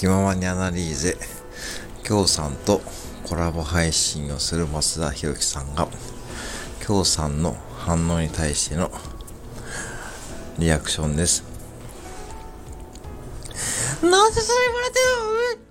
気ままにアナリーゼ、京さんとコラボ配信をする増田博樹さんが、京さんの反応に対してのリアクションです。なんでそれ言われてるの？